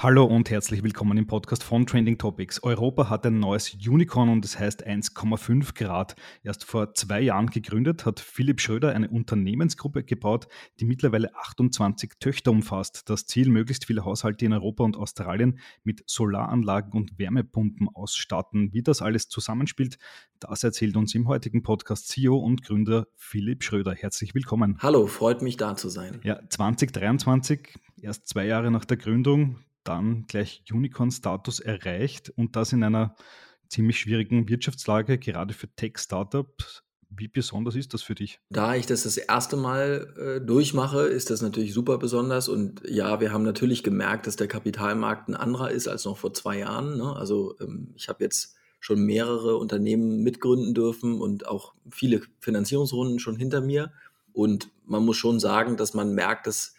Hallo und herzlich willkommen im Podcast von Trending Topics. Europa hat ein neues Unicorn und es heißt 1,5 Grad. Erst vor zwei Jahren gegründet, hat Philipp Schröder eine Unternehmensgruppe gebaut, die mittlerweile 28 Töchter umfasst. Das Ziel, möglichst viele Haushalte in Europa und Australien mit Solaranlagen und Wärmepumpen ausstatten. Wie das alles zusammenspielt, das erzählt uns im heutigen Podcast CEO und Gründer Philipp Schröder. Herzlich willkommen. Hallo, freut mich da zu sein. Ja, 2023, erst zwei Jahre nach der Gründung, dann gleich Unicorn-Status erreicht und das in einer ziemlich schwierigen Wirtschaftslage, gerade für Tech-Startups. Wie besonders ist das für dich? Da ich das das erste Mal äh, durchmache, ist das natürlich super besonders. Und ja, wir haben natürlich gemerkt, dass der Kapitalmarkt ein anderer ist als noch vor zwei Jahren. Ne? Also ähm, ich habe jetzt schon mehrere Unternehmen mitgründen dürfen und auch viele Finanzierungsrunden schon hinter mir. Und man muss schon sagen, dass man merkt, dass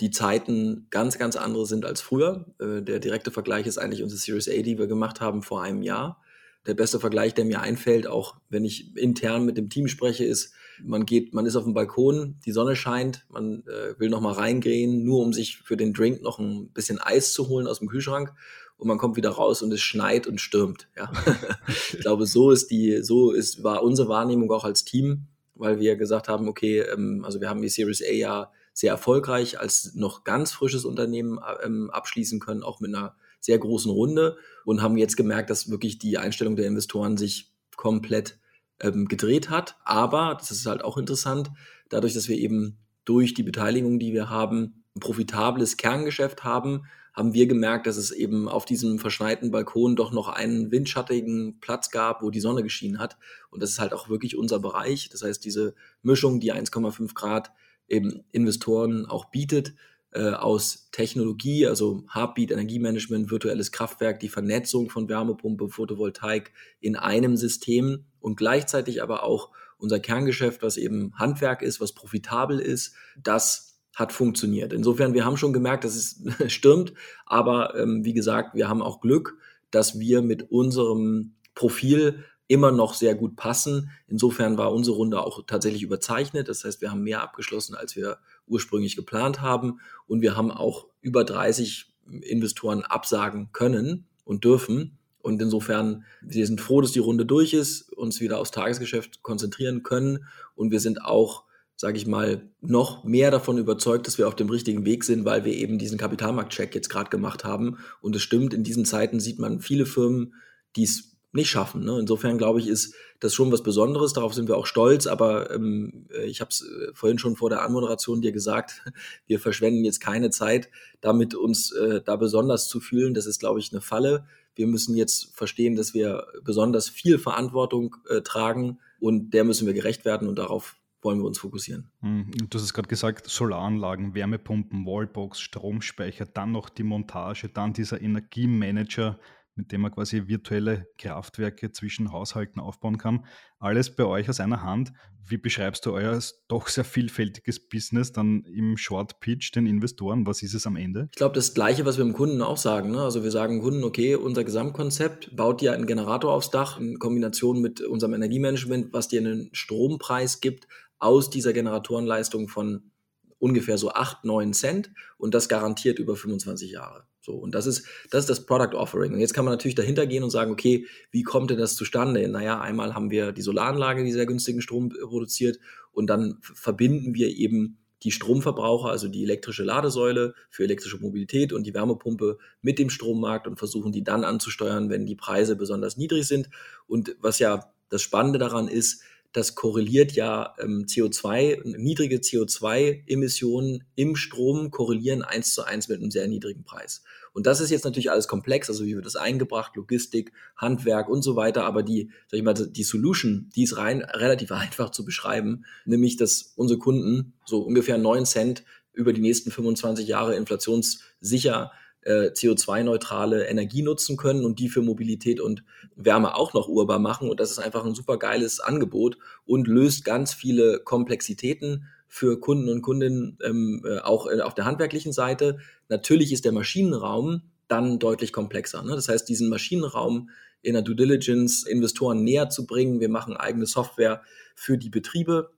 die Zeiten ganz, ganz andere sind als früher. Äh, der direkte Vergleich ist eigentlich unsere Series A, die wir gemacht haben vor einem Jahr. Der beste Vergleich, der mir einfällt, auch wenn ich intern mit dem Team spreche, ist, man geht, man ist auf dem Balkon, die Sonne scheint, man äh, will noch mal reingehen, nur um sich für den Drink noch ein bisschen Eis zu holen aus dem Kühlschrank und man kommt wieder raus und es schneit und stürmt. Ja. ich glaube, so ist die, so ist, war unsere Wahrnehmung auch als Team, weil wir gesagt haben, okay, ähm, also wir haben die Series A ja sehr erfolgreich als noch ganz frisches Unternehmen ähm, abschließen können, auch mit einer sehr großen Runde und haben jetzt gemerkt, dass wirklich die Einstellung der Investoren sich komplett ähm, gedreht hat. Aber, das ist halt auch interessant, dadurch, dass wir eben durch die Beteiligung, die wir haben, ein profitables Kerngeschäft haben, haben wir gemerkt, dass es eben auf diesem verschneiten Balkon doch noch einen windschattigen Platz gab, wo die Sonne geschienen hat. Und das ist halt auch wirklich unser Bereich. Das heißt, diese Mischung, die 1,5 Grad eben Investoren auch bietet äh, aus Technologie, also Heartbeat, Energiemanagement, virtuelles Kraftwerk, die Vernetzung von Wärmepumpe, Photovoltaik in einem System und gleichzeitig aber auch unser Kerngeschäft, was eben Handwerk ist, was profitabel ist, das hat funktioniert. Insofern, wir haben schon gemerkt, dass es stürmt, aber ähm, wie gesagt, wir haben auch Glück, dass wir mit unserem Profil immer noch sehr gut passen. Insofern war unsere Runde auch tatsächlich überzeichnet. Das heißt, wir haben mehr abgeschlossen, als wir ursprünglich geplant haben. Und wir haben auch über 30 Investoren absagen können und dürfen. Und insofern, wir sind froh, dass die Runde durch ist, uns wieder aufs Tagesgeschäft konzentrieren können. Und wir sind auch, sage ich mal, noch mehr davon überzeugt, dass wir auf dem richtigen Weg sind, weil wir eben diesen Kapitalmarktcheck jetzt gerade gemacht haben. Und es stimmt, in diesen Zeiten sieht man viele Firmen, die es nicht schaffen. Ne? Insofern glaube ich, ist das schon was Besonderes. Darauf sind wir auch stolz. Aber ähm, äh, ich habe es äh, vorhin schon vor der Anmoderation dir gesagt, wir verschwenden jetzt keine Zeit, damit uns äh, da besonders zu fühlen. Das ist, glaube ich, eine Falle. Wir müssen jetzt verstehen, dass wir besonders viel Verantwortung äh, tragen und der müssen wir gerecht werden und darauf wollen wir uns fokussieren. Hm, du hast es gerade gesagt, Solaranlagen, Wärmepumpen, Wallbox, Stromspeicher, dann noch die Montage, dann dieser Energiemanager, mit dem man quasi virtuelle Kraftwerke zwischen Haushalten aufbauen kann. Alles bei euch aus einer Hand. Wie beschreibst du euer doch sehr vielfältiges Business dann im Short Pitch den Investoren? Was ist es am Ende? Ich glaube, das Gleiche, was wir dem Kunden auch sagen. Ne? Also wir sagen Kunden, okay, unser Gesamtkonzept baut dir einen Generator aufs Dach in Kombination mit unserem Energiemanagement, was dir einen Strompreis gibt aus dieser Generatorenleistung von ungefähr so 8, 9 Cent und das garantiert über 25 Jahre. So, und das ist, das ist das Product Offering. Und jetzt kann man natürlich dahinter gehen und sagen, okay, wie kommt denn das zustande? Naja, einmal haben wir die Solaranlage, die sehr günstigen Strom produziert, und dann verbinden wir eben die Stromverbraucher, also die elektrische Ladesäule für elektrische Mobilität und die Wärmepumpe mit dem Strommarkt und versuchen die dann anzusteuern, wenn die Preise besonders niedrig sind. Und was ja das Spannende daran ist, das korreliert ja ähm, CO2, niedrige CO2-Emissionen im Strom korrelieren eins zu eins mit einem sehr niedrigen Preis. Und das ist jetzt natürlich alles komplex, also wie wird das eingebracht, Logistik, Handwerk und so weiter, aber die, sag ich mal, die Solution, die ist rein relativ einfach zu beschreiben, nämlich, dass unsere Kunden so ungefähr 9 Cent über die nächsten 25 Jahre inflationssicher äh, CO2-neutrale Energie nutzen können und die für Mobilität und Wärme auch noch urbar machen. Und das ist einfach ein super geiles Angebot und löst ganz viele Komplexitäten für Kunden und Kundinnen ähm, äh, auch äh, auf der handwerklichen Seite. Natürlich ist der Maschinenraum dann deutlich komplexer. Ne? Das heißt, diesen Maschinenraum in der Due Diligence Investoren näher zu bringen. Wir machen eigene Software für die Betriebe.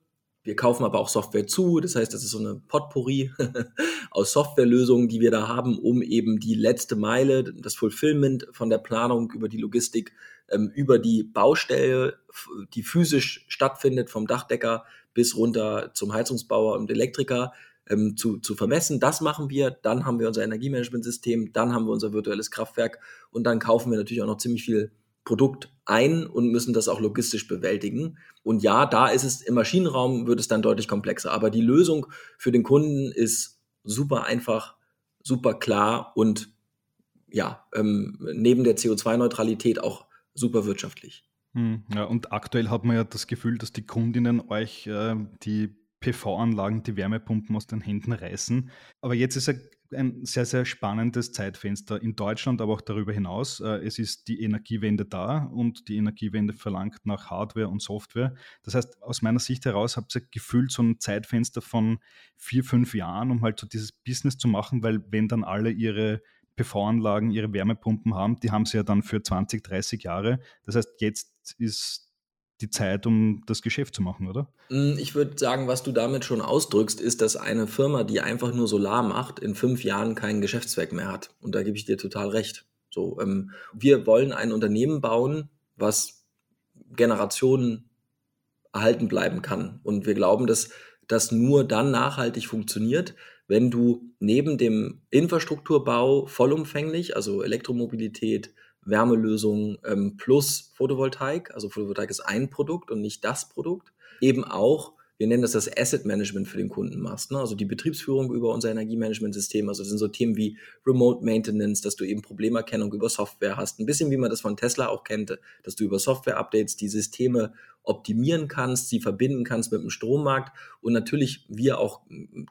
Wir kaufen aber auch Software zu. Das heißt, das ist so eine Potpourri aus Softwarelösungen, die wir da haben, um eben die letzte Meile, das Fulfillment von der Planung über die Logistik, ähm, über die Baustelle, die physisch stattfindet, vom Dachdecker bis runter zum Heizungsbauer und Elektriker, ähm, zu, zu vermessen. Das machen wir. Dann haben wir unser Energiemanagementsystem, dann haben wir unser virtuelles Kraftwerk und dann kaufen wir natürlich auch noch ziemlich viel Produkt ein und müssen das auch logistisch bewältigen. Und ja, da ist es im Maschinenraum wird es dann deutlich komplexer. Aber die Lösung für den Kunden ist super einfach, super klar und ja, ähm, neben der CO2-Neutralität auch super wirtschaftlich. Hm, ja, und aktuell hat man ja das Gefühl, dass die Kundinnen euch äh, die PV-Anlagen, die Wärmepumpen aus den Händen reißen. Aber jetzt ist ein sehr, sehr spannendes Zeitfenster in Deutschland, aber auch darüber hinaus. Äh, es ist die Energiewende da und die Energiewende verlangt nach Hardware und Software. Das heißt, aus meiner Sicht heraus habt ihr gefühlt so ein Zeitfenster von vier, fünf Jahren, um halt so dieses Business zu machen, weil wenn dann alle ihre PV-Anlagen, ihre Wärmepumpen haben, die haben sie ja dann für 20, 30 Jahre. Das heißt, jetzt ist die Zeit, um das Geschäft zu machen, oder? Mm, ich würde sagen, was du damit schon ausdrückst, ist, dass eine Firma, die einfach nur Solar macht, in fünf Jahren keinen Geschäftszweck mehr hat. Und da gebe ich dir total recht. So, ähm, wir wollen ein Unternehmen bauen, was Generationen erhalten bleiben kann. Und wir glauben, dass das nur dann nachhaltig funktioniert, wenn du neben dem Infrastrukturbau vollumfänglich, also Elektromobilität, Wärmelösung ähm, plus Photovoltaik. Also Photovoltaik ist ein Produkt und nicht das Produkt. Eben auch, wir nennen das das Asset Management für den Kunden machst. Ne? Also die Betriebsführung über unser Energiemanagementsystem. Also das sind so Themen wie Remote Maintenance, dass du eben Problemerkennung über Software hast. Ein bisschen wie man das von Tesla auch kennt, dass du über Software-Updates die Systeme optimieren kannst, sie verbinden kannst mit dem Strommarkt und natürlich wir auch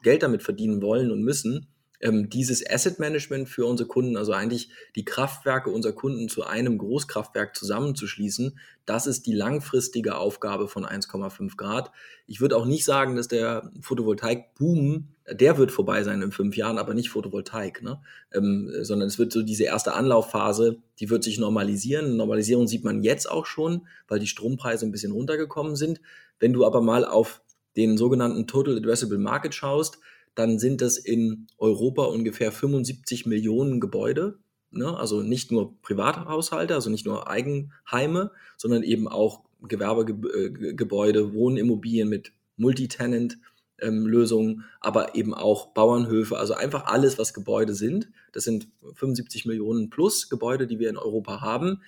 Geld damit verdienen wollen und müssen ähm, dieses Asset Management für unsere Kunden, also eigentlich die Kraftwerke unserer Kunden zu einem Großkraftwerk zusammenzuschließen, das ist die langfristige Aufgabe von 1,5 Grad. Ich würde auch nicht sagen, dass der Photovoltaik-Boom, der wird vorbei sein in fünf Jahren, aber nicht Photovoltaik, ne? Ähm, sondern es wird so diese erste Anlaufphase, die wird sich normalisieren. Normalisierung sieht man jetzt auch schon, weil die Strompreise ein bisschen runtergekommen sind. Wenn du aber mal auf den sogenannten Total Addressable Market schaust, dann sind es in Europa ungefähr 75 Millionen Gebäude. Ne? Also nicht nur Privathaushalte, also nicht nur Eigenheime, sondern eben auch Gewerbegebäude, äh, Wohnimmobilien mit Multitenant. Ähm, aber eben auch Bauernhöfe, also einfach alles, was Gebäude sind. Das sind 75 Millionen plus Gebäude, die wir in Europa haben.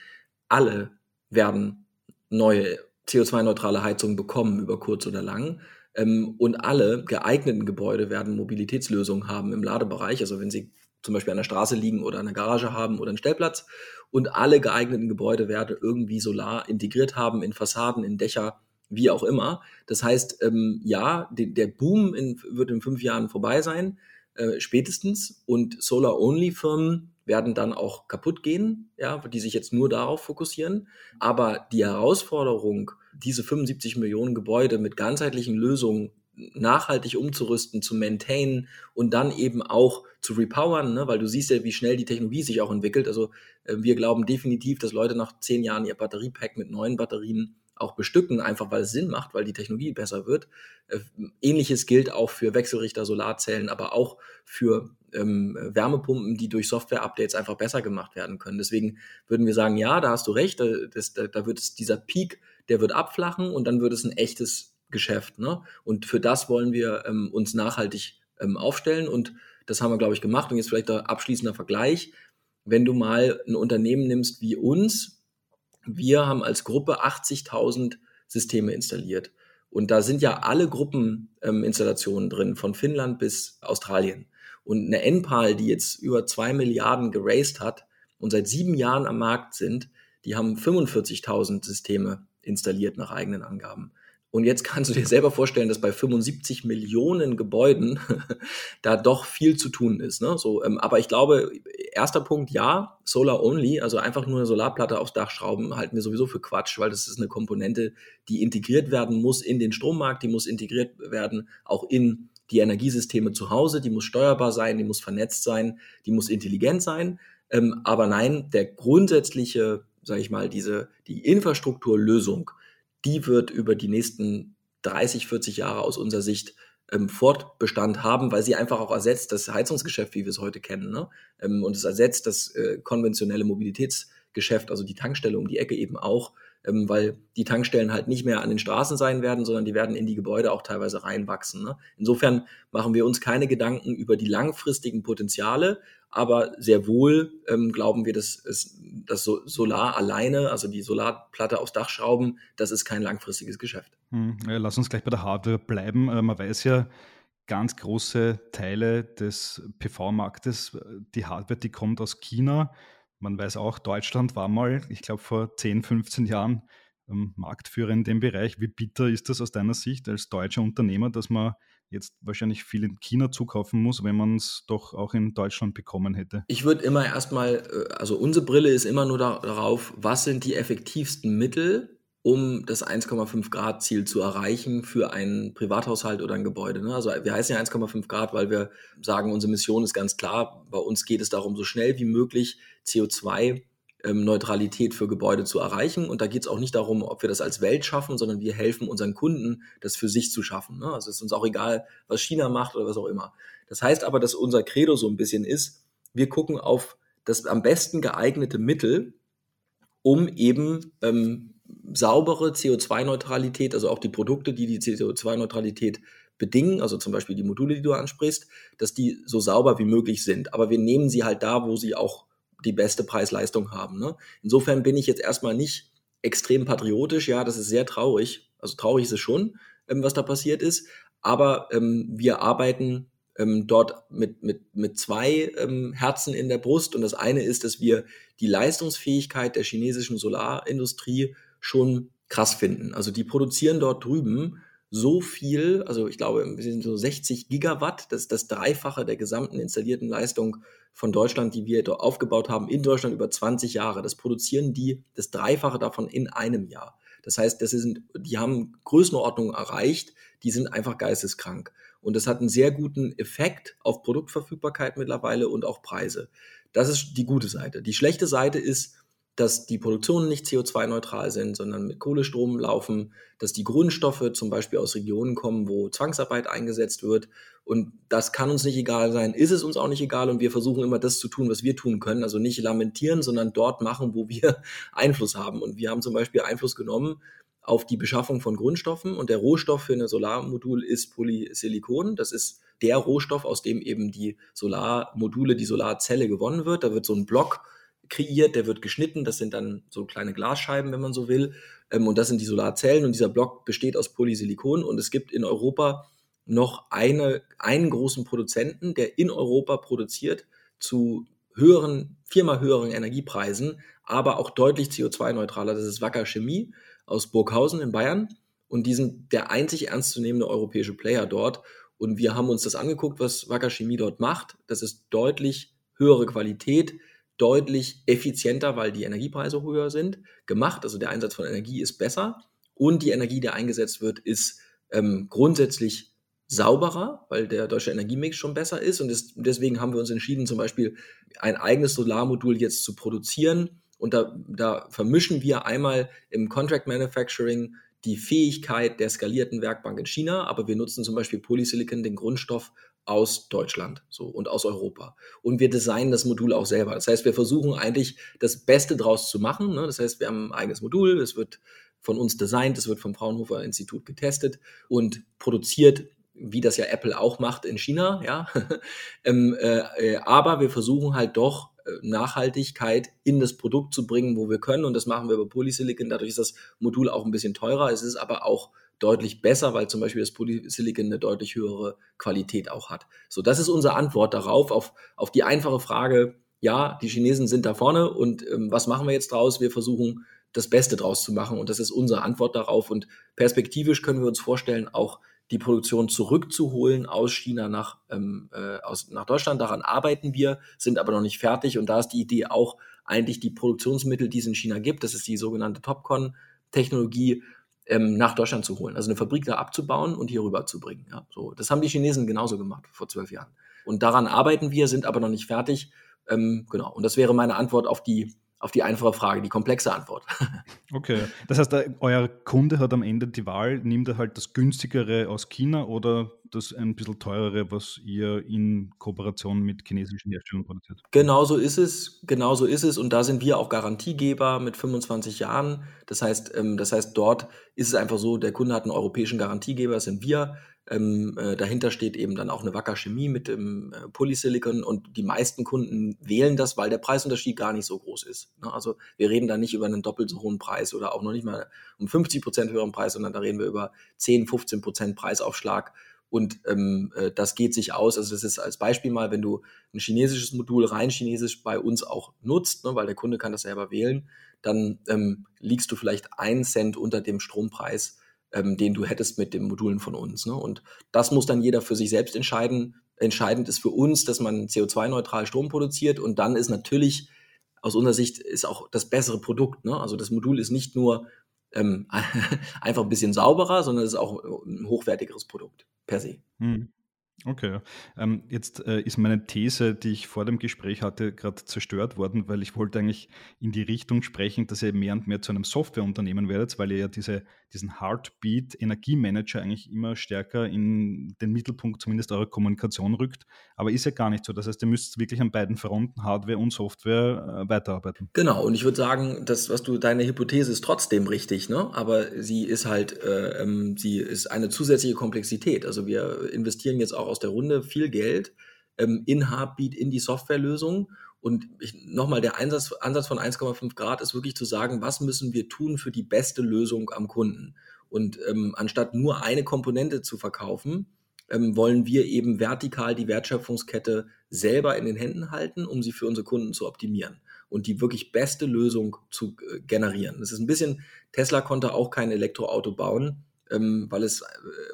Alle werden neue CO2-neutrale Heizungen bekommen über kurz oder lang. Ähm, und alle geeigneten Gebäude werden Mobilitätslösungen haben im Ladebereich. Also wenn sie zum Beispiel an der Straße liegen oder eine Garage haben oder einen Stellplatz. Und alle geeigneten Gebäude werden irgendwie Solar integriert haben in Fassaden, in Dächer, wie auch immer. Das heißt, ähm, ja, de, der Boom in, wird in fünf Jahren vorbei sein, äh, spätestens. Und Solar-Only-Firmen werden dann auch kaputt gehen, ja, die sich jetzt nur darauf fokussieren. Aber die Herausforderung, diese 75 Millionen Gebäude mit ganzheitlichen Lösungen nachhaltig umzurüsten, zu maintainen und dann eben auch zu repowern, ne? weil du siehst ja, wie schnell die Technologie sich auch entwickelt. Also äh, wir glauben definitiv, dass Leute nach zehn Jahren ihr Batteriepack mit neuen Batterien auch bestücken, einfach weil es Sinn macht, weil die Technologie besser wird. Äh, ähnliches gilt auch für Wechselrichter, Solarzellen, aber auch für ähm, Wärmepumpen, die durch Software-Updates einfach besser gemacht werden können. Deswegen würden wir sagen, ja, da hast du recht, da, das, da, da wird es dieser Peak der wird abflachen und dann wird es ein echtes Geschäft. Ne? Und für das wollen wir ähm, uns nachhaltig ähm, aufstellen und das haben wir, glaube ich, gemacht. Und jetzt vielleicht ein abschließender Vergleich. Wenn du mal ein Unternehmen nimmst wie uns, wir haben als Gruppe 80.000 Systeme installiert. Und da sind ja alle Gruppeninstallationen ähm, drin, von Finnland bis Australien. Und eine NPAL, die jetzt über zwei Milliarden geraced hat und seit sieben Jahren am Markt sind, die haben 45.000 Systeme installiert nach eigenen Angaben. Und jetzt kannst du dir selber vorstellen, dass bei 75 Millionen Gebäuden da doch viel zu tun ist. Ne? So, ähm, aber ich glaube, erster Punkt, ja, Solar Only, also einfach nur eine Solarplatte aufs Dach schrauben, halten wir sowieso für Quatsch, weil das ist eine Komponente, die integriert werden muss in den Strommarkt, die muss integriert werden auch in die Energiesysteme zu Hause, die muss steuerbar sein, die muss vernetzt sein, die muss intelligent sein. Ähm, aber nein, der grundsätzliche, sage ich mal, diese, die Infrastrukturlösung, die wird über die nächsten 30, 40 Jahre aus unserer Sicht ähm, Fortbestand haben, weil sie einfach auch ersetzt das Heizungsgeschäft, wie wir es heute kennen. Ne? Ähm, und es ersetzt das äh, konventionelle Mobilitätsgeschäft, also die Tankstelle um die Ecke eben auch, ähm, weil die Tankstellen halt nicht mehr an den Straßen sein werden, sondern die werden in die Gebäude auch teilweise reinwachsen. Ne? Insofern machen wir uns keine Gedanken über die langfristigen Potenziale, aber sehr wohl ähm, glauben wir, dass, es, dass Solar alleine, also die Solarplatte aufs Dach schrauben, das ist kein langfristiges Geschäft. Hm, ja, lass uns gleich bei der Hardware bleiben. Äh, man weiß ja, ganz große Teile des PV-Marktes, äh, die Hardware, die kommt aus China. Man weiß auch, Deutschland war mal, ich glaube, vor 10, 15 Jahren ähm, Marktführer in dem Bereich. Wie bitter ist das aus deiner Sicht als deutscher Unternehmer, dass man jetzt wahrscheinlich viel in China zukaufen muss, wenn man es doch auch in Deutschland bekommen hätte? Ich würde immer erstmal, äh, also unsere Brille ist immer nur darauf, was sind die effektivsten Mittel, um das 1,5 Grad Ziel zu erreichen für einen Privathaushalt oder ein Gebäude. Ne? Also wir heißen ja 1,5 Grad, weil wir sagen, unsere Mission ist ganz klar. Bei uns geht es darum, so schnell wie möglich CO2 ähm, Neutralität für Gebäude zu erreichen. Und da geht es auch nicht darum, ob wir das als Welt schaffen, sondern wir helfen unseren Kunden, das für sich zu schaffen. Ne? Also es ist uns auch egal, was China macht oder was auch immer. Das heißt aber, dass unser Credo so ein bisschen ist, wir gucken auf das am besten geeignete Mittel, um eben ähm, saubere CO2-Neutralität, also auch die Produkte, die die CO2-Neutralität bedingen, also zum Beispiel die Module, die du ansprichst, dass die so sauber wie möglich sind. Aber wir nehmen sie halt da, wo sie auch die beste Preis-Leistung haben. Ne? Insofern bin ich jetzt erstmal nicht extrem patriotisch. Ja, das ist sehr traurig. Also traurig ist es schon, ähm, was da passiert ist. Aber ähm, wir arbeiten ähm, dort mit, mit, mit zwei ähm, Herzen in der Brust. Und das eine ist, dass wir die Leistungsfähigkeit der chinesischen Solarindustrie schon krass finden. Also die produzieren dort drüben so viel, also ich glaube, wir sind so 60 Gigawatt, das ist das Dreifache der gesamten installierten Leistung von Deutschland, die wir dort aufgebaut haben, in Deutschland über 20 Jahre. Das produzieren die das Dreifache davon in einem Jahr. Das heißt, das sind, die haben Größenordnungen erreicht, die sind einfach geisteskrank. Und das hat einen sehr guten Effekt auf Produktverfügbarkeit mittlerweile und auch Preise. Das ist die gute Seite. Die schlechte Seite ist, dass die Produktionen nicht CO2-neutral sind, sondern mit Kohlestrom laufen, dass die Grundstoffe zum Beispiel aus Regionen kommen, wo Zwangsarbeit eingesetzt wird. Und das kann uns nicht egal sein, ist es uns auch nicht egal. Und wir versuchen immer das zu tun, was wir tun können. Also nicht lamentieren, sondern dort machen, wo wir Einfluss haben. Und wir haben zum Beispiel Einfluss genommen auf die Beschaffung von Grundstoffen. Und der Rohstoff für ein Solarmodul ist Polysilikon. Das ist der Rohstoff, aus dem eben die Solarmodule, die Solarzelle gewonnen wird. Da wird so ein Block kreiert, der wird geschnitten. Das sind dann so kleine Glasscheiben, wenn man so will. Ähm, und das sind die Solarzellen. Und dieser Block besteht aus Polysilikon. Und es gibt in Europa noch eine, einen großen Produzenten, der in Europa produziert zu höheren, viermal höheren Energiepreisen, aber auch deutlich CO2-neutraler. Das ist Wacker Chemie aus Burghausen in Bayern. Und die sind der einzig ernstzunehmende europäische Player dort. Und wir haben uns das angeguckt, was Wacker Chemie dort macht. Das ist deutlich höhere Qualität, deutlich effizienter, weil die Energiepreise höher sind, gemacht. Also der Einsatz von Energie ist besser und die Energie, die eingesetzt wird, ist ähm, grundsätzlich sauberer, weil der deutsche Energiemix schon besser ist. Und das, deswegen haben wir uns entschieden, zum Beispiel ein eigenes Solarmodul jetzt zu produzieren. Und da, da vermischen wir einmal im Contract Manufacturing die Fähigkeit der skalierten Werkbank in China, aber wir nutzen zum Beispiel Polysilicon, den Grundstoff aus Deutschland so und aus Europa. Und wir designen das Modul auch selber. Das heißt, wir versuchen eigentlich das Beste draus zu machen. Ne? Das heißt, wir haben ein eigenes Modul, es wird von uns designt, es wird vom Fraunhofer Institut getestet und produziert, wie das ja Apple auch macht in China, ja. ähm, äh, äh, aber wir versuchen halt doch äh, Nachhaltigkeit in das Produkt zu bringen, wo wir können. Und das machen wir bei Polysilicon. Dadurch ist das Modul auch ein bisschen teurer. Es ist aber auch deutlich besser, weil zum Beispiel das Polysilicon eine deutlich höhere Qualität auch hat. So, das ist unsere Antwort darauf, auf, auf die einfache Frage, ja, die Chinesen sind da vorne und ähm, was machen wir jetzt draus? Wir versuchen, das Beste draus zu machen und das ist unsere Antwort darauf und perspektivisch können wir uns vorstellen, auch die Produktion zurückzuholen aus China nach, ähm, äh, aus, nach Deutschland. Daran arbeiten wir, sind aber noch nicht fertig und da ist die Idee auch, eigentlich die Produktionsmittel, die es in China gibt, das ist die sogenannte Topcon-Technologie, ähm, nach Deutschland zu holen. Also eine Fabrik da abzubauen und hier rüber zu bringen. Ja, so. Das haben die Chinesen genauso gemacht vor zwölf Jahren. Und daran arbeiten wir, sind aber noch nicht fertig, Ähm, genau. Und das wäre meine Antwort auf die, auf die einfache Frage, die komplexe Antwort. Okay. Das heißt, euer Kunde hat am Ende die Wahl, nimmt er halt das günstigere aus China oder das ein bisschen teurere, was ihr in Kooperation mit chinesischen Herstellern produziert. Genau so ist es, genau so ist es. Und da sind wir auch Garantiegeber mit 25 Jahren. Das heißt, ähm, das heißt, dort ist es einfach so, der Kunde hat einen europäischen Garantiegeber, das sind wir. Ähm, äh, dahinter steht eben dann auch eine Wacker Chemie mit dem äh, Polysilicon und die meisten Kunden wählen das, weil der Preisunterschied gar nicht so groß ist. Ne? Also wir reden da nicht über einen doppelt so hohen Preis oder auch noch nicht mal um 50 Prozent höheren Preis, sondern da reden wir über 10, 15 Prozent Preisaufschlag und ähm, äh, das geht sich aus. Also das ist als Beispiel mal, wenn du ein chinesisches Modul rein chinesisch bei uns auch nutzt, ne, weil der Kunde kann das selber wählen, dann ähm, liegst du vielleicht einen Cent unter dem Strompreis, ähm, den du hättest mit den Modulen von uns. Ne? Und das muss dann jeder für sich selbst entscheiden. Entscheidend ist für uns, dass man CO2-neutral Strom produziert und dann ist natürlich aus unserer Sicht ist auch das bessere Produkt. Ne? Also das Modul ist nicht nur ähm, einfach ein bisschen sauberer, sondern es ist auch ein hochwertigeres Produkt per se. Hm. Okay. Ähm, jetzt äh, ist meine These, die ich vor dem Gespräch hatte, gerade zerstört worden, weil ich wollte eigentlich in die Richtung sprechen, dass ihr mehr und mehr zu einem Softwareunternehmen werdet, weil ihr ja diese, diesen Heartbeat Energiemanager eigentlich immer stärker in den Mittelpunkt zumindest eurer Kommunikation rückt. Aber ist ja gar nicht so. Das heißt, ihr müsst wirklich an beiden Fronten, Hardware und Software, äh, weiterarbeiten. Genau. Und ich würde sagen, das, was du, deine Hypothese ist trotzdem richtig, ne? Aber sie ist halt, äh, ähm, sie ist eine zusätzliche Komplexität. Also wir investieren jetzt auch aus der Runde viel Geld ähm, in Heartbeat, in die Softwarelösung. Und nochmal, der Einsatz, Ansatz von 1,5 Grad ist wirklich zu sagen, was müssen wir tun für die beste Lösung am Kunden? Und ähm, anstatt nur eine Komponente zu verkaufen, ähm, wollen wir eben vertikal die Wertschöpfungskette selber in den Händen halten, um sie für unsere Kunden zu optimieren und die wirklich beste Lösung zu äh, generieren. Das ist ein bisschen, Tesla konnte auch kein Elektroauto bauen, ähm, weil es äh,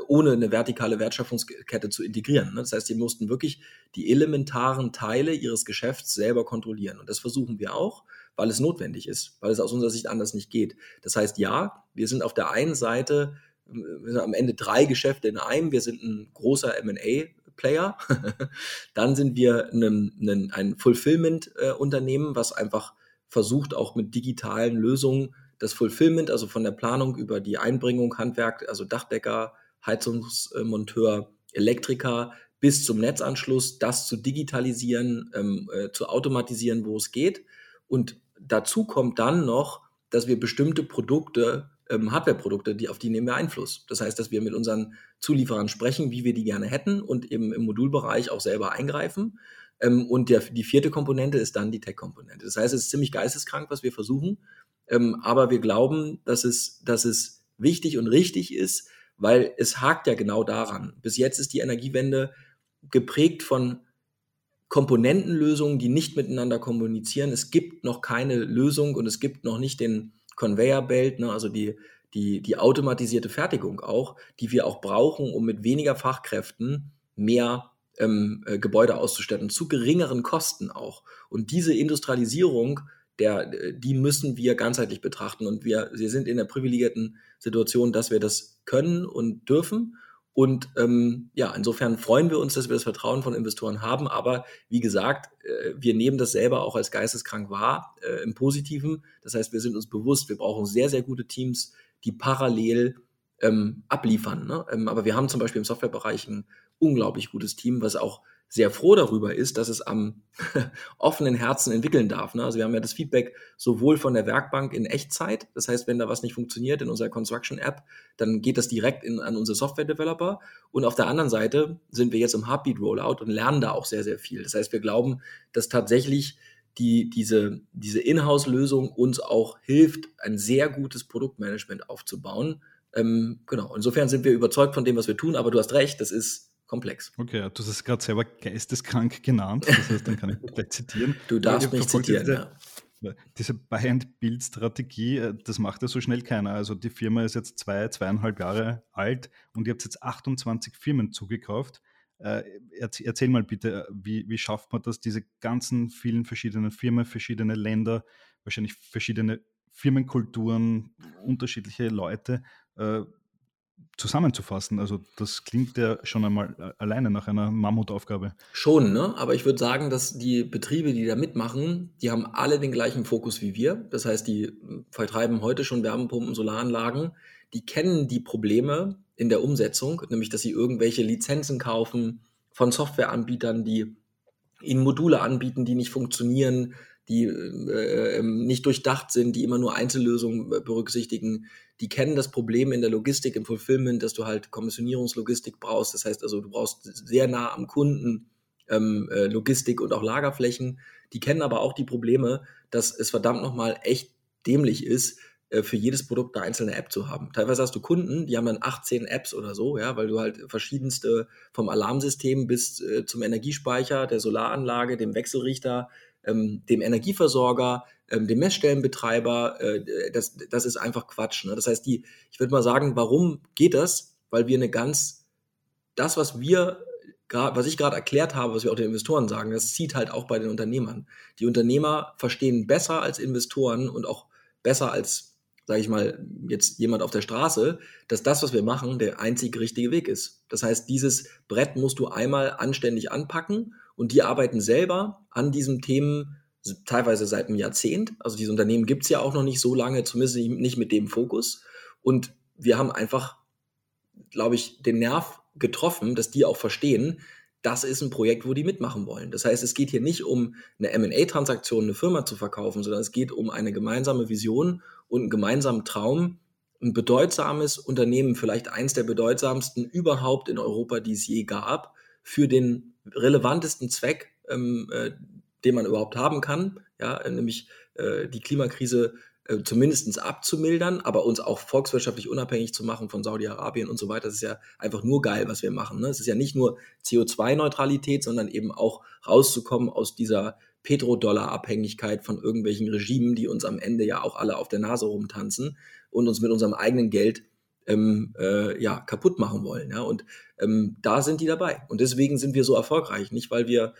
ohne eine vertikale Wertschöpfungskette zu integrieren. Ne? Das heißt, sie mussten wirklich die elementaren Teile ihres Geschäfts selber kontrollieren. Und das versuchen wir auch, weil es notwendig ist, weil es aus unserer Sicht anders nicht geht. Das heißt, ja, wir sind auf der einen Seite wir sind am Ende drei Geschäfte in einem. Wir sind ein großer MA-Player. Dann sind wir ein, ein Fulfillment-Unternehmen, was einfach versucht, auch mit digitalen Lösungen das Fulfillment, also von der Planung über die Einbringung, Handwerk, also Dachdecker, Heizungsmonteur, Elektriker bis zum Netzanschluss, das zu digitalisieren, ähm, äh, zu automatisieren, wo es geht. Und dazu kommt dann noch, dass wir bestimmte Produkte, ähm, Hardware-Produkte, die, auf die nehmen wir Einfluss. Das heißt, dass wir mit unseren Zulieferern sprechen, wie wir die gerne hätten und eben im Modulbereich auch selber eingreifen. Ähm, und der, die vierte Komponente ist dann die Tech-Komponente. Das heißt, es ist ziemlich geisteskrank, was wir versuchen. Ähm, aber wir glauben, dass es, dass es wichtig und richtig ist, weil es hakt ja genau daran. Bis jetzt ist die Energiewende geprägt von Komponentenlösungen, die nicht miteinander kommunizieren. Es gibt noch keine Lösung und es gibt noch nicht den Conveyor Belt, ne, also die, die, die automatisierte Fertigung auch, die wir auch brauchen, um mit weniger Fachkräften mehr ähm, äh, Gebäude auszustatten, zu geringeren Kosten auch. Und diese Industrialisierung der, die müssen wir ganzheitlich betrachten. Und wir, wir sind in der privilegierten Situation, dass wir das können und dürfen. Und ähm, ja, insofern freuen wir uns, dass wir das Vertrauen von Investoren haben. Aber wie gesagt, äh, wir nehmen das selber auch als geisteskrank wahr, äh, im Positiven. Das heißt, wir sind uns bewusst, wir brauchen sehr, sehr gute Teams, die parallel ähm, abliefern. Ne? Ähm, aber wir haben zum Beispiel im Softwarebereich ein unglaublich gutes Team, was auch sehr froh darüber ist, dass es am offenen Herzen entwickeln darf. Ne? Also wir haben ja das Feedback sowohl von der Werkbank in Echtzeit, das heißt, wenn da was nicht funktioniert in unserer Construction-App, dann geht das direkt in, an unsere Software-Developer. Und auf der anderen Seite sind wir jetzt im Heartbeat-Rollout und lernen da auch sehr, sehr viel. Das heißt, wir glauben, dass tatsächlich die, diese, diese Inhouse-Lösung uns auch hilft, ein sehr gutes Produktmanagement aufzubauen. Ähm, genau, insofern sind wir überzeugt von dem, was wir tun, aber du hast recht, das ist komplex. Okay, du hast es gerade selber geisteskrank genannt, das heißt, dann kann ich gleich zitieren. Du darfst mich zitieren, diese, ja. Diese Buy-and-Build-Strategie, äh, das macht ja so schnell keiner. Also die Firma ist jetzt zwei, zweieinhalb Jahre alt und ihr habt jetzt 28 Firmen zugekauft. Äh, erzähl mal bitte, wie, wie schafft man das, diese ganzen vielen verschiedenen Firmen, verschiedene Länder, wahrscheinlich verschiedene Firmenkulturen, unterschiedliche Leute. Äh, zusammenzufassen. Also das klingt ja schon einmal äh, alleine nach einer Mammutaufgabe. Schon, ne? Aber ich würde sagen, dass die Betriebe, die da mitmachen, die haben alle den gleichen Fokus wie wir. Das heißt, die vertreiben heute schon Wärmepumpen, Solaranlagen. Die kennen die Probleme in der Umsetzung, nämlich dass sie irgendwelche Lizenzen kaufen von Softwareanbietern, die ihnen Module anbieten, die nicht funktionieren, die äh, ähm, nicht durchdacht sind, die immer nur Einzellösungen äh, berücksichtigen. Die kennen das Problem in der Logistik, im Fulfillment, dass du halt Kommissionierungslogistik brauchst. Das heißt also, du brauchst sehr nah am Kunden ähm, äh, Logistik und auch Lagerflächen. Die kennen aber auch die Probleme, dass es verdammt nochmal echt dämlich ist, äh, für jedes Produkt eine einzelne App zu haben. Teilweise hast du Kunden, die haben dann 18 Apps oder so, ja, weil du halt verschiedenste vom Alarmsystem bis äh, zum Energiespeicher, der Solaranlage, dem Wechselrichter, ähm, dem Energieversorger, ähm, dem Messstellenbetreiber, äh, das, das ist einfach Quatsch. Ne? Das heißt, die, ich würde mal sagen, warum geht das? Weil wir eine ganz, das, was wir was ich gerade erklärt habe, was wir auch den Investoren sagen, das zieht halt auch bei den Unternehmern. Die Unternehmer verstehen besser als Investoren und auch besser als, sage ich mal, jetzt jemand auf der Straße, dass das, was wir machen, der einzig richtige Weg ist. Das heißt, dieses Brett musst du einmal anständig anpacken und die arbeiten selber an diesen Themen teilweise seit einem Jahrzehnt. Also diese Unternehmen gibt es ja auch noch nicht so lange, zumindest nicht mit dem Fokus. Und wir haben einfach, glaube ich, den Nerv getroffen, dass die auch verstehen, das ist ein Projekt, wo die mitmachen wollen. Das heißt, es geht hier nicht um eine MA-Transaktion, eine Firma zu verkaufen, sondern es geht um eine gemeinsame Vision und einen gemeinsamen Traum, ein bedeutsames Unternehmen, vielleicht eins der bedeutsamsten überhaupt in Europa, die es je gab, für den relevantesten Zweck, ähm, äh, den man überhaupt haben kann, ja, nämlich äh, die Klimakrise äh, zumindest abzumildern, aber uns auch volkswirtschaftlich unabhängig zu machen von Saudi-Arabien und so weiter. Das ist ja einfach nur geil, was wir machen. Ne? Es ist ja nicht nur CO2-Neutralität, sondern eben auch rauszukommen aus dieser Petrodollar-Abhängigkeit von irgendwelchen Regimen, die uns am Ende ja auch alle auf der Nase rumtanzen und uns mit unserem eigenen Geld ähm, äh, ja, kaputt machen wollen. Ja? Und ähm, da sind die dabei. Und deswegen sind wir so erfolgreich. Nicht, weil wir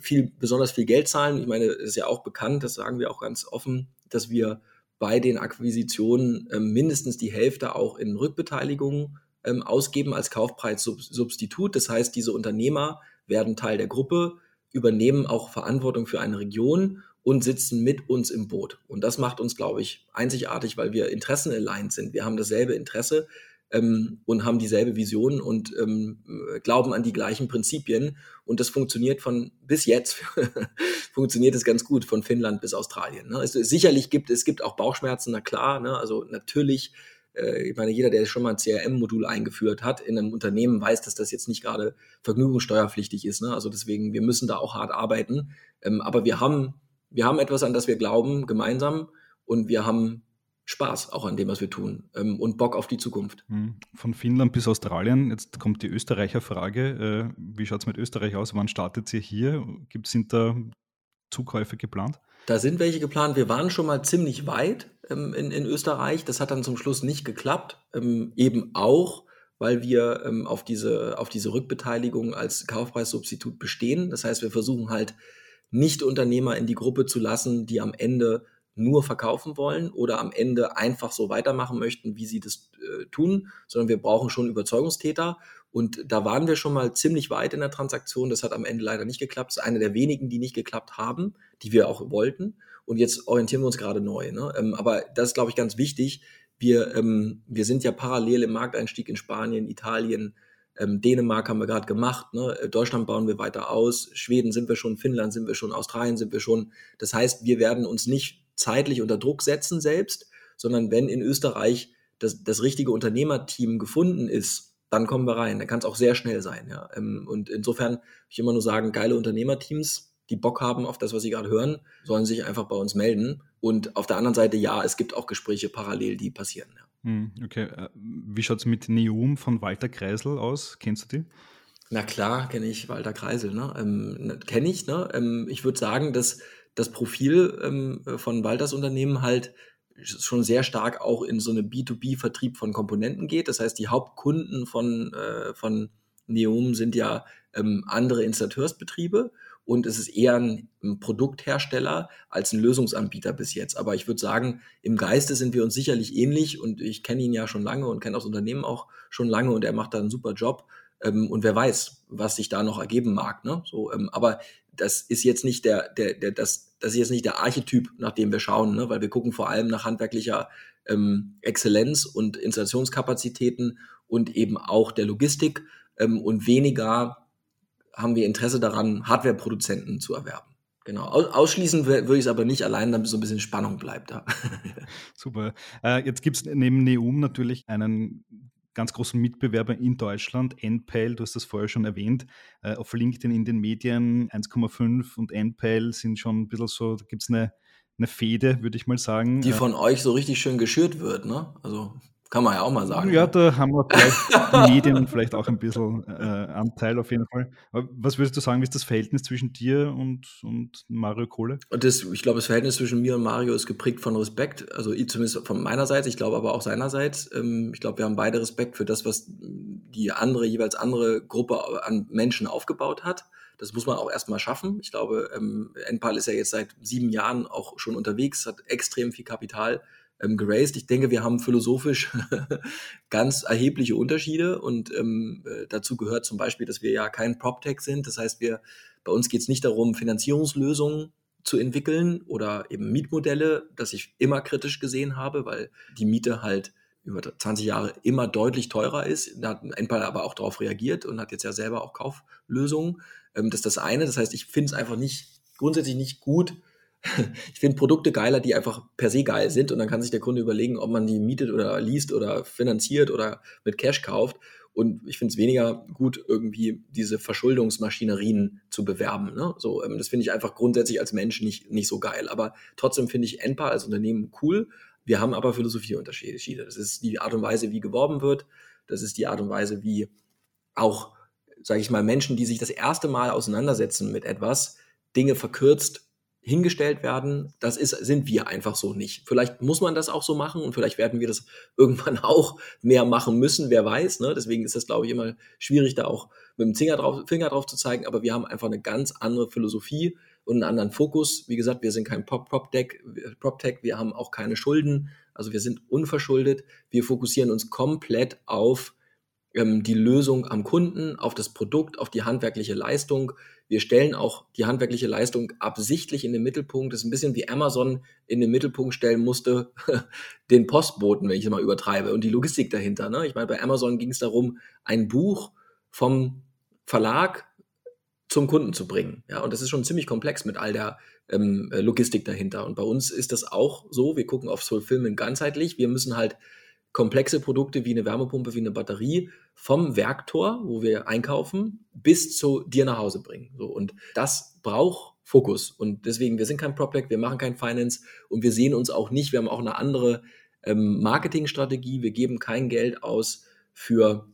viel, besonders viel Geld zahlen. Ich meine, ist ja auch bekannt, das sagen wir auch ganz offen, dass wir bei den Akquisitionen ähm, mindestens die Hälfte auch in Rückbeteiligung ähm, ausgeben als Kaufpreissubstitut. Das heißt, diese Unternehmer werden Teil der Gruppe, übernehmen auch Verantwortung für eine Region und sitzen mit uns im Boot. Und das macht uns, glaube ich, einzigartig, weil wir interessenaligned sind. Wir haben dasselbe Interesse ähm, und haben dieselbe Vision und ähm, glauben an die gleichen Prinzipien. Und das funktioniert von bis jetzt funktioniert es ganz gut von Finnland bis Australien. Ne? Es, sicherlich gibt es gibt auch Bauchschmerzen, na klar. Ne? Also natürlich äh, ich meine, jeder, der schon mal ein CRM-Modul eingeführt hat in einem Unternehmen, weiß, dass das jetzt nicht gerade vergnügungssteuerpflichtig ist. Ne? Also deswegen, wir müssen da auch hart arbeiten. Ähm, aber wir haben, wir haben etwas, an das wir glauben, gemeinsam. Und wir haben Spaß auch an dem, was wir tun ähm, und Bock auf die Zukunft. Hm. Von Finnland bis Australien, jetzt kommt die Österreicher Frage. Äh, wie schaut es mit Österreich aus? Wann startet ihr hier? Gibt, sind da Zukäufe geplant? Da sind welche geplant. Wir waren schon mal ziemlich weit ähm, in, in Österreich. Das hat dann zum Schluss nicht geklappt. Ähm, eben auch, weil wir ähm, auf, diese, auf diese Rückbeteiligung als Kaufpreissubstitut bestehen. Das heißt, wir versuchen halt nicht Unternehmer in die Gruppe zu lassen, die am Ende nur verkaufen wollen oder am Ende einfach so weitermachen möchten, wie sie das äh, tun, sondern wir brauchen schon Überzeugungstäter. Und da waren wir schon mal ziemlich weit in der Transaktion. Das hat am Ende leider nicht geklappt. Das ist eine der wenigen, die nicht geklappt haben, die wir auch wollten. Und jetzt orientieren wir uns gerade neu. Ne? Ähm, aber das ist, glaube ich, ganz wichtig. Wir, ähm, wir sind ja parallel im Markteinstieg in Spanien, Italien, ähm, Dänemark haben wir gerade gemacht, ne? Deutschland bauen wir weiter aus, Schweden sind wir schon, Finnland sind wir schon, Australien sind wir schon. Das heißt, wir werden uns nicht zeitlich unter Druck setzen selbst, sondern wenn in Österreich das, das richtige Unternehmerteam gefunden ist, dann kommen wir rein. Dann kann es auch sehr schnell sein. Ja. Ähm, und insofern würde ich immer nur sagen, geile Unternehmerteams, die Bock haben auf das, was sie gerade hören, sollen sich einfach bei uns melden. Und auf der anderen Seite, ja, es gibt auch Gespräche parallel, die passieren. Ja. Hm, okay. Äh, wie schaut es mit Neum von Walter Kreisel aus? Kennst du die? Na klar, kenne ich Walter Kreisel. Ne? Ähm, ne, kenne ich. Ne? Ähm, ich würde sagen, dass das Profil ähm, von Walters Unternehmen halt schon sehr stark auch in so eine B2B-Vertrieb von Komponenten geht. Das heißt, die Hauptkunden von, äh, von Neom sind ja ähm, andere Installateursbetriebe und es ist eher ein, Produkthersteller als ein Lösungsanbieter bis jetzt. Aber ich würde sagen, im Geiste sind wir uns sicherlich ähnlich und ich kenne ihn ja schon lange und kenne das Unternehmen auch schon lange und er macht da einen super Job. Ähm, und wer weiß, was sich da noch ergeben mag. Ne? So, ähm, aber das ist jetzt nicht der, der, der, das, das ist jetzt nicht der Archetyp, nach dem wir schauen, ne? weil wir gucken vor allem nach handwerklicher ähm, Exzellenz und Installationskapazitäten und eben auch der Logistik ähm, und weniger haben wir Interesse daran, Hardware-Produzenten zu erwerben. Genau. Ausschließen würde ich es aber nicht allein, damit so ein bisschen Spannung bleibt da. Super. Äh, jetzt gibt es neben Neum natürlich einen ganz großen Mitbewerber in Deutschland, NPAL, du hast das vorher schon erwähnt, äh, auf LinkedIn in den Medien 1,5 und NPAL sind schon ein bisschen so, da gibt es eine, eine Fehde, würde ich mal sagen. Die äh, von euch so richtig schön geschürt wird, ne? Also kann man ja auch mal sagen. Ja, ne? da haben wir vielleicht die Medien vielleicht auch ein bisschen äh, Anteil auf jeden Fall. Aber was würdest du sagen, wie ist das Verhältnis zwischen dir und, und Mario Kohle? Das, ich glaube, das Verhältnis zwischen mir und Mario ist geprägt von Respekt. Also zumindest von meiner Seite, ich glaube aber auch seinerseits. Ähm, ich glaube, wir haben beide Respekt für das, was die andere, jeweils andere Gruppe an Menschen aufgebaut hat. Das muss man auch erstmal schaffen. Ich glaube, ähm, Enpal ist ja jetzt seit sieben Jahren auch schon unterwegs, hat extrem viel Kapital ähm, geraced. Ich denke, wir haben philosophisch ganz erhebliche Unterschiede und ähm, äh, dazu gehört zum Beispiel, dass wir ja kein PropTech sind. Das heißt, wir, bei uns geht es nicht darum, Finanzierungslösungen zu entwickeln oder eben Mietmodelle, das ich immer kritisch gesehen habe, weil die Miete halt über 20 Jahre immer deutlich teurer ist. Da hat Enpal aber auch darauf reagiert und hat jetzt ja selber auch Kauflösungen. Ähm, das ist das eine. Das heißt, ich finde es einfach nicht grundsätzlich nicht gut, ich finde Produkte geiler, die einfach per se geil sind und dann kann sich der Kunde überlegen, ob man die mietet oder liest oder finanziert oder mit Cash kauft. Und ich finde es weniger gut, irgendwie diese Verschuldungsmaschinerien zu bewerben. Ne? So, ähm, das finde ich einfach grundsätzlich als Mensch nicht, nicht so geil. Aber trotzdem finde ich Enpa als Unternehmen cool. Wir haben aber Philosophieunterschiede. Das ist die Art und Weise, wie geworben wird. Das ist die Art und Weise, wie auch, sage ich mal, Menschen, die sich das erste Mal auseinandersetzen mit etwas, Dinge verkürzt hingestellt werden, das ist, sind wir einfach so nicht. Vielleicht muss man das auch so machen und vielleicht werden wir das irgendwann auch mehr machen müssen, wer weiß. Ne? Deswegen ist das, glaube ich, immer schwierig, da auch mit dem Finger drauf, Finger drauf zu zeigen. Aber wir haben einfach eine ganz andere Philosophie und einen anderen Fokus. Wie gesagt, wir sind kein Prop-Tech, Prop wir haben auch keine Schulden. Also wir sind unverschuldet. Wir fokussieren uns komplett auf ähm, die Lösung am Kunden, auf das Produkt, auf die handwerkliche Leistung. Wir stellen auch die handwerkliche Leistung absichtlich in den Mittelpunkt. Das ist ein bisschen wie Amazon in den Mittelpunkt stellen musste, den Postboten, wenn ich es mal übertreibe, und die Logistik dahinter. Ne? Ich meine, bei Amazon ging es darum, ein Buch vom Verlag zum Kunden zu bringen. Ja, und das ist schon ziemlich komplex mit all der ähm, Logistik dahinter. Und bei uns ist das auch so. Wir gucken aufs Fulfillment ganzheitlich. Wir müssen halt komplexe Produkte wie eine Wärmepumpe, wie eine Batterie vom Werktor, wo wir einkaufen, bis zu dir nach Hause bringen. So, und das braucht Fokus. Und deswegen, wir sind kein PropTech, wir machen kein Finance und wir sehen uns auch nicht, wir haben auch eine andere ähm, Marketingstrategie. Wir geben kein Geld aus für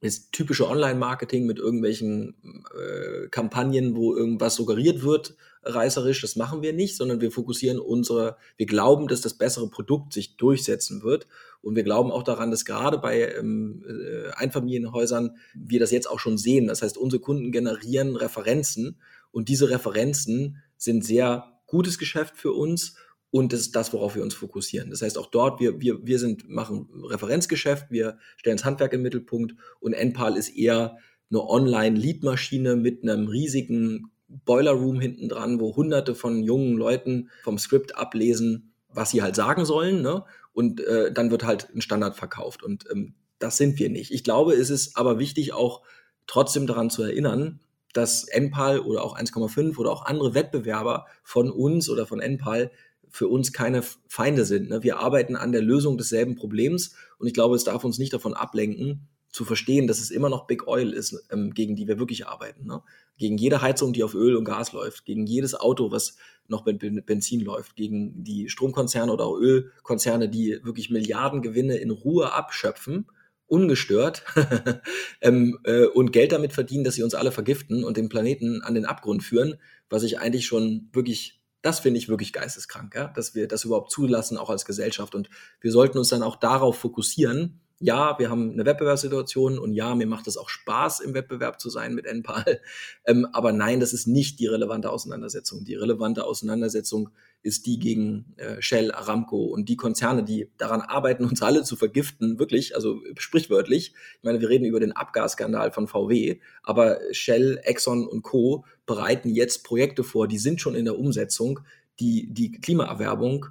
das typische Online-Marketing mit irgendwelchen äh, Kampagnen, wo irgendwas suggeriert wird, reißerisch, das machen wir nicht, sondern wir fokussieren unsere, wir glauben, dass das bessere Produkt sich durchsetzen wird. Und wir glauben auch daran, dass gerade bei ähm, äh, Einfamilienhäusern wir das jetzt auch schon sehen. Das heißt, unsere Kunden generieren Referenzen und diese Referenzen sind sehr gutes Geschäft für uns und das ist das, worauf wir uns fokussieren. Das heißt, auch dort, wir, wir, wir sind, machen Referenzgeschäft, wir stellen das Handwerk im Mittelpunkt und NPAL ist eher eine Online-Lead-Maschine mit einem riesigen Boiler Room hinten dran, wo hunderte von jungen Leuten vom Skript ablesen, was sie halt sagen sollen, ne? Und äh, dann wird halt ein Standard verkauft. Und ähm, das sind wir nicht. Ich glaube, es ist aber wichtig, auch trotzdem daran zu erinnern, dass NPAL oder auch 1,5 oder auch andere Wettbewerber von uns oder von NPAL für uns keine Feinde sind. Ne? Wir arbeiten an der Lösung desselben Problems und ich glaube, es darf uns nicht davon ablenken, zu verstehen, dass es immer noch Big Oil ist, ähm, gegen die wir wirklich arbeiten. Ne? Gegen jede Heizung, die auf Öl und Gas läuft, gegen jedes Auto, was noch mit Benzin läuft, gegen die Stromkonzerne oder auch Ölkonzerne, die wirklich Milliardengewinne in Ruhe abschöpfen, ungestört ähm, äh, und Geld damit verdienen, dass sie uns alle vergiften und den Planeten an den Abgrund führen, was ich eigentlich schon wirklich das finde ich wirklich geisteskrank, ja? dass wir das überhaupt zulassen, auch als Gesellschaft. Und wir sollten uns dann auch darauf fokussieren, ja, wir haben eine Wettbewerbssituation und ja, mir macht es auch Spaß, im Wettbewerb zu sein mit NPAL. Ähm, aber nein, das ist nicht die relevante Auseinandersetzung. Die relevante Auseinandersetzung ist die gegen äh, Shell, Aramco und die Konzerne, die daran arbeiten, uns alle zu vergiften, wirklich, also sprichwörtlich. Ich meine, wir reden über den Abgasskandal von VW, aber Shell, Exxon und Co. bereiten jetzt Projekte vor, die sind schon in der Umsetzung, die die Klimaerwerbung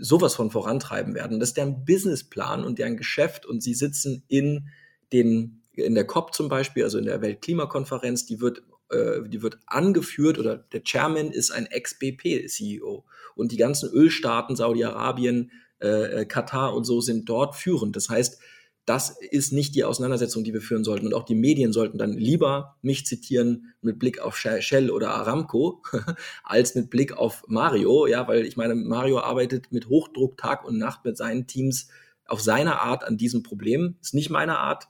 sowas von vorantreiben werden. Das ist deren Businessplan und deren Geschäft und sie sitzen in den in der COP zum Beispiel, also in der Weltklimakonferenz, die wird äh, die wird angeführt oder der Chairman ist ein Ex-BP-CEO. Und die ganzen Ölstaaten, Saudi-Arabien, äh, Katar und so sind dort führend. Das heißt, das ist nicht die Auseinandersetzung, die wir führen sollten. Und auch die Medien sollten dann lieber mich zitieren mit Blick auf Shell oder Aramco als mit Blick auf Mario. Ja, weil ich meine, Mario arbeitet mit Hochdruck Tag und Nacht mit seinen Teams auf seine Art an diesem Problem. Ist nicht meine Art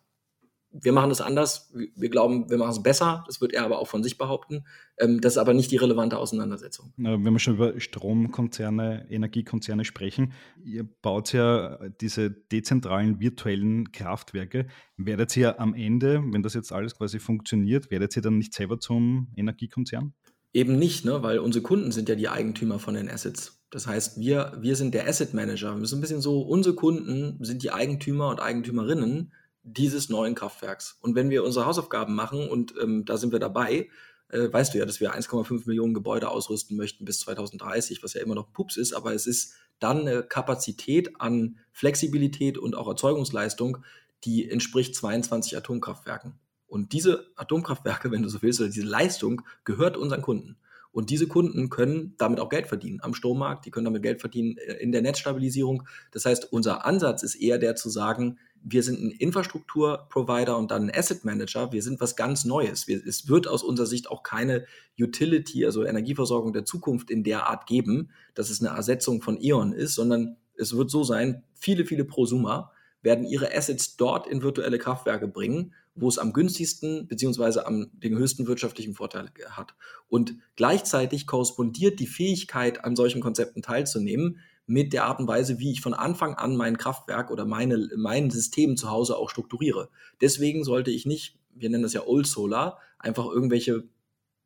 wir machen es anders, wir glauben, wir machen es besser, das wird er aber auch von sich behaupten. Ähm, das ist aber nicht die relevante Auseinandersetzung. Wenn wir schon über Stromkonzerne, Energiekonzerne sprechen, ihr baut ja diese dezentralen virtuellen Kraftwerke. Werdet ihr am Ende, wenn das jetzt alles quasi funktioniert, werdet ihr dann nicht selber zum Energiekonzern? Eben nicht, ne? weil unsere Kunden sind ja die Eigentümer von den Assets. Das heißt, wir, wir sind der Asset Manager. Wir sind ein bisschen so, unsere Kunden sind die Eigentümer und Eigentümerinnen dieses neuen Kraftwerks. Und wenn wir unsere Hausaufgaben machen, und ähm, da sind wir dabei, äh, weißt du ja, dass wir 1,5 Millionen Gebäude ausrüsten möchten bis 2030, was ja immer noch Pups ist, aber es ist dann eine Kapazität an Flexibilität und auch Erzeugungsleistung, die entspricht 22 Atomkraftwerken. Und diese Atomkraftwerke, wenn du so willst, oder diese Leistung gehört unseren Kunden. Und diese Kunden können damit auch Geld verdienen am Strommarkt, die können damit Geld verdienen äh, in der Netzstabilisierung. Das heißt, unser Ansatz ist eher der zu sagen, wir sind ein Infrastrukturprovider und dann ein Asset Manager. Wir sind was ganz Neues. Wir, es wird aus unserer Sicht auch keine Utility, also Energieversorgung der Zukunft in der Art geben, dass es eine Ersetzung von E.ON ist, sondern es wird so sein, viele, viele Prosumer werden ihre Assets dort in virtuelle Kraftwerke bringen, wo es am günstigsten bzw. am den höchsten wirtschaftlichen Vorteil hat. Und gleichzeitig korrespondiert die Fähigkeit, an solchen Konzepten teilzunehmen, mit der Art und Weise, wie ich von Anfang an mein Kraftwerk oder meine, mein System zu Hause auch strukturiere. Deswegen sollte ich nicht, wir nennen das ja Old Solar, einfach irgendwelche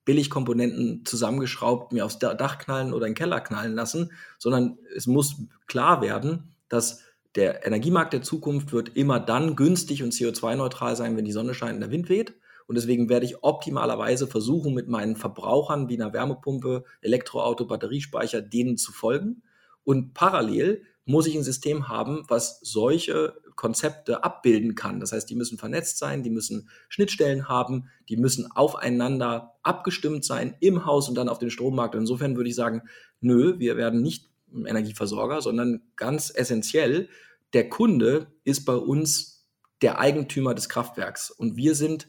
Billigkomponenten zusammengeschraubt mir aufs Dach knallen oder in den Keller knallen lassen, sondern es muss klar werden, dass der Energiemarkt der Zukunft wird immer dann günstig und CO2-neutral sein, wenn die Sonne scheint und der Wind weht. Und deswegen werde ich optimalerweise versuchen, mit meinen Verbrauchern wie einer Wärmepumpe, Elektroauto, Batteriespeicher, denen zu folgen und parallel muss ich ein System haben, was solche Konzepte abbilden kann. Das heißt, die müssen vernetzt sein, die müssen Schnittstellen haben, die müssen aufeinander abgestimmt sein im Haus und dann auf den Strommarkt. Und insofern würde ich sagen, nö, wir werden nicht Energieversorger, sondern ganz essentiell, der Kunde ist bei uns der Eigentümer des Kraftwerks und wir sind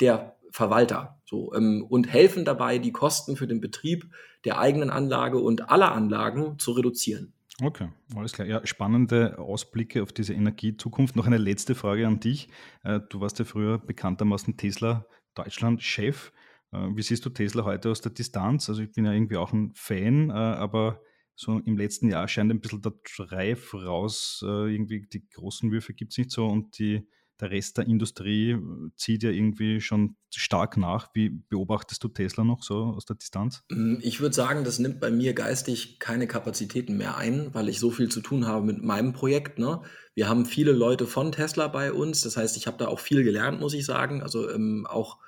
der Verwalter so, ähm, und helfen dabei, die Kosten für den Betrieb der eigenen Anlage und aller Anlagen zu reduzieren. Okay, alles klar. Ja, spannende Ausblicke auf diese Energiezukunft. Noch eine letzte Frage an dich. Äh, du warst ja früher bekanntermaßen Tesla Deutschland-Chef. Äh, wie siehst du Tesla heute aus der Distanz? Also ich bin ja irgendwie auch ein Fan, äh, aber so im letzten Jahr scheint ein bisschen der Drive raus. Irgendwie die großen Würfe gibt es nicht so und die der Rest der Industrie äh, zieht ja irgendwie schon stark nach. Wie beobachtest du Tesla noch so aus der Distanz? Mm, ich würde sagen, das nimmt bei mir geistig keine Kapazitäten mehr ein, weil ich so viel zu tun habe mit meinem Projekt. Ne? Wir haben viele Leute von Tesla bei uns. Das heißt, ich habe da auch viel gelernt, muss ich sagen. Also ähm, auch,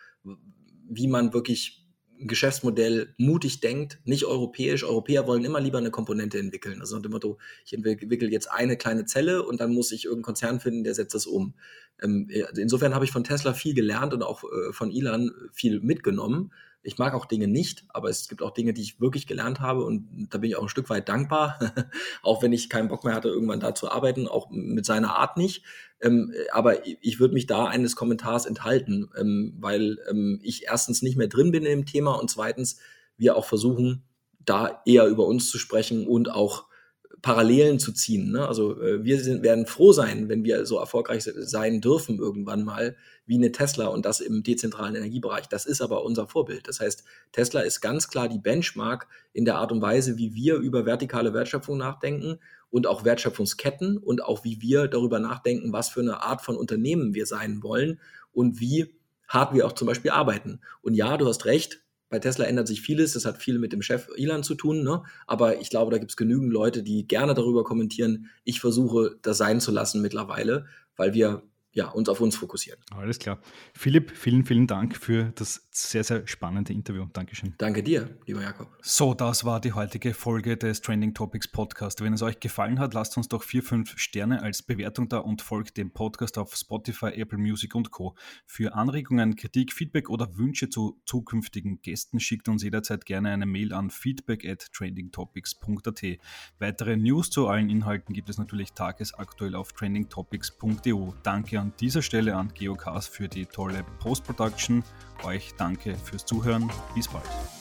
wie man wirklich Geschäftsmodell mutig denkt, nicht europäisch. Europäer wollen immer lieber eine Komponente entwickeln. Also nach dem Motto, ich entwickle jetzt eine kleine Zelle und dann muss ich irgendeinen Konzern finden, der setzt das um. Ähm, also insofern habe ich von Tesla viel gelernt und auch äh, von Elon viel mitgenommen. Ich mag auch Dinge nicht, aber es gibt auch Dinge, die ich wirklich gelernt habe und da bin ich auch ein Stück weit dankbar, auch wenn ich keinen Bock mehr hatte, irgendwann da zu arbeiten, auch mit seiner Art nicht. Ähm, aber ich würde mich da eines Kommentars enthalten, ähm, weil ähm, ich erstens nicht mehr drin bin im Thema und zweitens wir auch versuchen, da eher über uns zu sprechen und auch Parallelen zu ziehen. Ne? Also äh, wir sind, werden froh sein, wenn wir so erfolgreich sein dürfen irgendwann mal wie eine Tesla und das im dezentralen Energiebereich. Das ist aber unser Vorbild. Das heißt, Tesla ist ganz klar die Benchmark in der Art und Weise, wie wir über vertikale Wertschöpfung nachdenken und auch Wertschöpfungsketten und auch wie wir darüber nachdenken, was für eine Art von Unternehmen wir sein wollen und wie hart wir auch zum Beispiel arbeiten. Und ja, du hast recht, bei Tesla ändert sich vieles, das hat viel mit dem Chef Elon zu tun, ne? aber ich glaube, da gibt es genügend Leute, die gerne darüber kommentieren. Ich versuche, das sein zu lassen mittlerweile, weil wir ja, uns auf uns fokussieren. Alles klar. Philipp, vielen, vielen Dank für das sehr, sehr spannende Interview. Dankeschön. Danke dir, lieber Jakob. So, das war die heutige Folge des Trending Topics Podcast. Wenn es euch gefallen hat, lasst uns doch vier, fünf Sterne als Bewertung da und folgt dem Podcast auf Spotify, Apple Music und Co. Für Anregungen, Kritik, Feedback oder Wünsche zu zukünftigen Gästen schickt uns jederzeit gerne eine Mail an feedback at trendingtopics.at. Weitere News zu allen Inhalten gibt es natürlich tagesaktuell auf trendingtopics.eu. Danke an dieser Stelle an Geocast für die tolle Post-Production. Euch danke fürs Zuhören. Bis bald.